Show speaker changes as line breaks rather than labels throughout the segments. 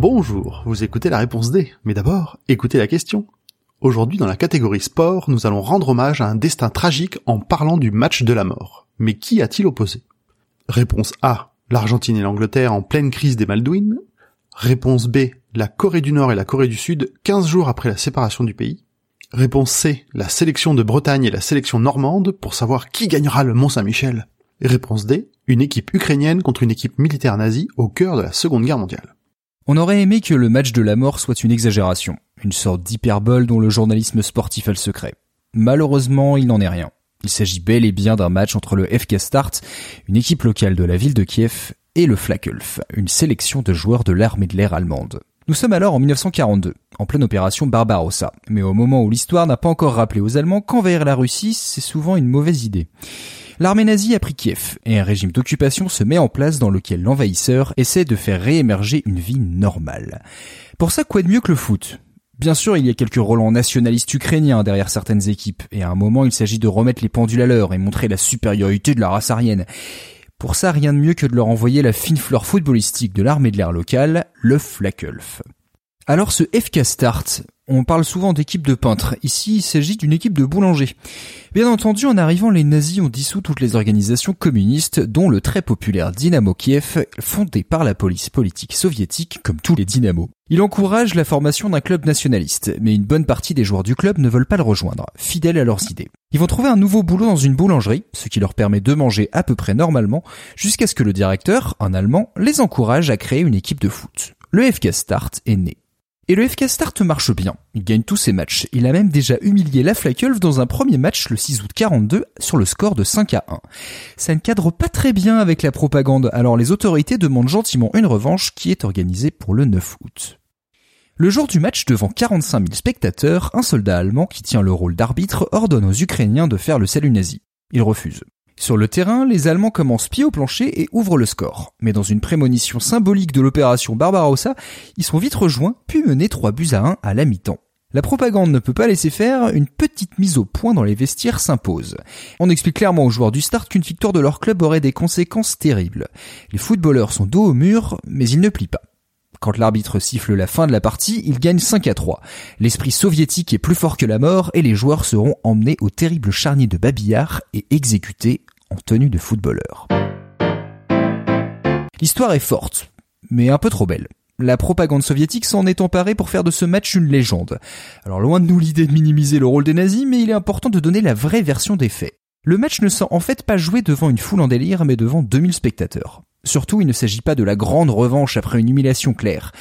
Bonjour, vous écoutez la réponse D, mais d'abord, écoutez la question. Aujourd'hui, dans la catégorie sport, nous allons rendre hommage à un destin tragique en parlant du match de la mort. Mais qui a-t-il opposé? Réponse A, l'Argentine et l'Angleterre en pleine crise des Maldouines. Réponse B, la Corée du Nord et la Corée du Sud 15 jours après la séparation du pays. Réponse C, la sélection de Bretagne et la sélection normande pour savoir qui gagnera le Mont Saint-Michel. Réponse D, une équipe ukrainienne contre une équipe militaire nazie au cœur de la Seconde Guerre mondiale.
On aurait aimé que le match de la mort soit une exagération, une sorte d'hyperbole dont le journalisme sportif a le secret. Malheureusement, il n'en est rien. Il s'agit bel et bien d'un match entre le FK Start, une équipe locale de la ville de Kiev, et le Flakelf, une sélection de joueurs de l'armée de l'air allemande. Nous sommes alors en 1942, en pleine opération Barbarossa, mais au moment où l'histoire n'a pas encore rappelé aux Allemands qu'envahir la Russie, c'est souvent une mauvaise idée. L'armée nazie a pris Kiev et un régime d'occupation se met en place dans lequel l'envahisseur essaie de faire réémerger une vie normale. Pour ça, quoi de mieux que le foot? Bien sûr, il y a quelques relents nationalistes ukrainiens derrière certaines équipes, et à un moment il s'agit de remettre les pendules à l'heure et montrer la supériorité de la race aryenne. Pour ça, rien de mieux que de leur envoyer la fine fleur footballistique de l'armée de l'air locale, le Flakelf. Alors ce FK Start, on parle souvent d'équipe de peintres. Ici, il s'agit d'une équipe de boulangers. Bien entendu, en arrivant, les nazis ont dissous toutes les organisations communistes, dont le très populaire Dynamo Kiev, fondé par la police politique soviétique, comme tous les dynamos. Il encourage la formation d'un club nationaliste, mais une bonne partie des joueurs du club ne veulent pas le rejoindre, fidèles à leurs idées. Ils vont trouver un nouveau boulot dans une boulangerie, ce qui leur permet de manger à peu près normalement, jusqu'à ce que le directeur, un Allemand, les encourage à créer une équipe de foot. Le FK Start est né. Et le FK Start marche bien. Il gagne tous ses matchs. Il a même déjà humilié la Flakelf dans un premier match le 6 août 42 sur le score de 5 à 1. Ça ne cadre pas très bien avec la propagande, alors les autorités demandent gentiment une revanche qui est organisée pour le 9 août. Le jour du match devant 45 000 spectateurs, un soldat allemand qui tient le rôle d'arbitre ordonne aux Ukrainiens de faire le salut nazi. Ils refusent. Sur le terrain, les Allemands commencent pied au plancher et ouvrent le score. Mais dans une prémonition symbolique de l'opération Barbarossa, ils sont vite rejoints, puis menés 3 buts à 1 à la mi-temps. La propagande ne peut pas laisser faire, une petite mise au point dans les vestiaires s'impose. On explique clairement aux joueurs du start qu'une victoire de leur club aurait des conséquences terribles. Les footballeurs sont dos au mur, mais ils ne plient pas. Quand l'arbitre siffle la fin de la partie, il gagne 5 à 3. L'esprit soviétique est plus fort que la mort et les joueurs seront emmenés au terrible charnier de Babillard et exécutés en tenue de footballeur. L'histoire est forte, mais un peu trop belle. La propagande soviétique s'en est emparée pour faire de ce match une légende. Alors loin de nous l'idée de minimiser le rôle des nazis, mais il est important de donner la vraie version des faits. Le match ne s'est en fait pas joué devant une foule en délire, mais devant 2000 spectateurs. Surtout, il ne s'agit pas de la grande revanche après une humiliation claire.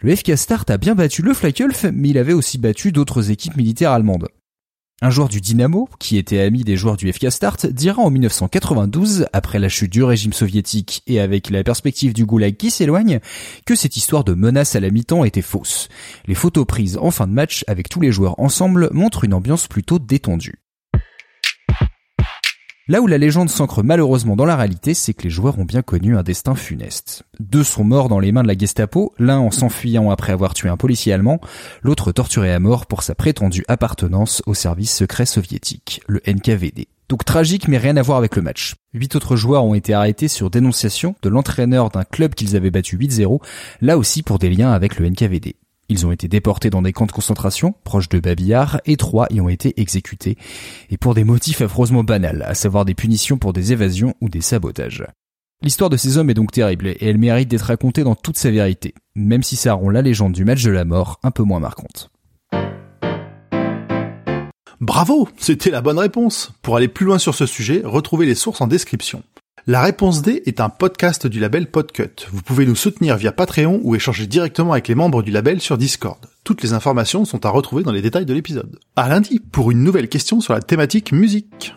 Le FK Start a bien battu le Flakelf, mais il avait aussi battu d'autres équipes militaires allemandes. Un joueur du Dynamo, qui était ami des joueurs du FK Start, dira en 1992, après la chute du régime soviétique et avec la perspective du goulag qui s'éloigne, que cette histoire de menace à la mi-temps était fausse. Les photos prises en fin de match avec tous les joueurs ensemble montrent une ambiance plutôt détendue. Là où la légende s'ancre malheureusement dans la réalité, c'est que les joueurs ont bien connu un destin funeste. Deux sont morts dans les mains de la Gestapo, l'un en s'enfuyant après avoir tué un policier allemand, l'autre torturé à mort pour sa prétendue appartenance au service secret soviétique, le NKVD. Donc tragique mais rien à voir avec le match. Huit autres joueurs ont été arrêtés sur dénonciation de l'entraîneur d'un club qu'ils avaient battu 8-0, là aussi pour des liens avec le NKVD. Ils ont été déportés dans des camps de concentration, proches de Babillard, et trois y ont été exécutés, et pour des motifs affreusement banals, à savoir des punitions pour des évasions ou des sabotages. L'histoire de ces hommes est donc terrible, et elle mérite d'être racontée dans toute sa vérité, même si ça rend la légende du match de la mort un peu moins marquante.
Bravo, c'était la bonne réponse. Pour aller plus loin sur ce sujet, retrouvez les sources en description. La réponse D est un podcast du label Podcut. Vous pouvez nous soutenir via Patreon ou échanger directement avec les membres du label sur Discord. Toutes les informations sont à retrouver dans les détails de l'épisode. À lundi pour une nouvelle question sur la thématique musique.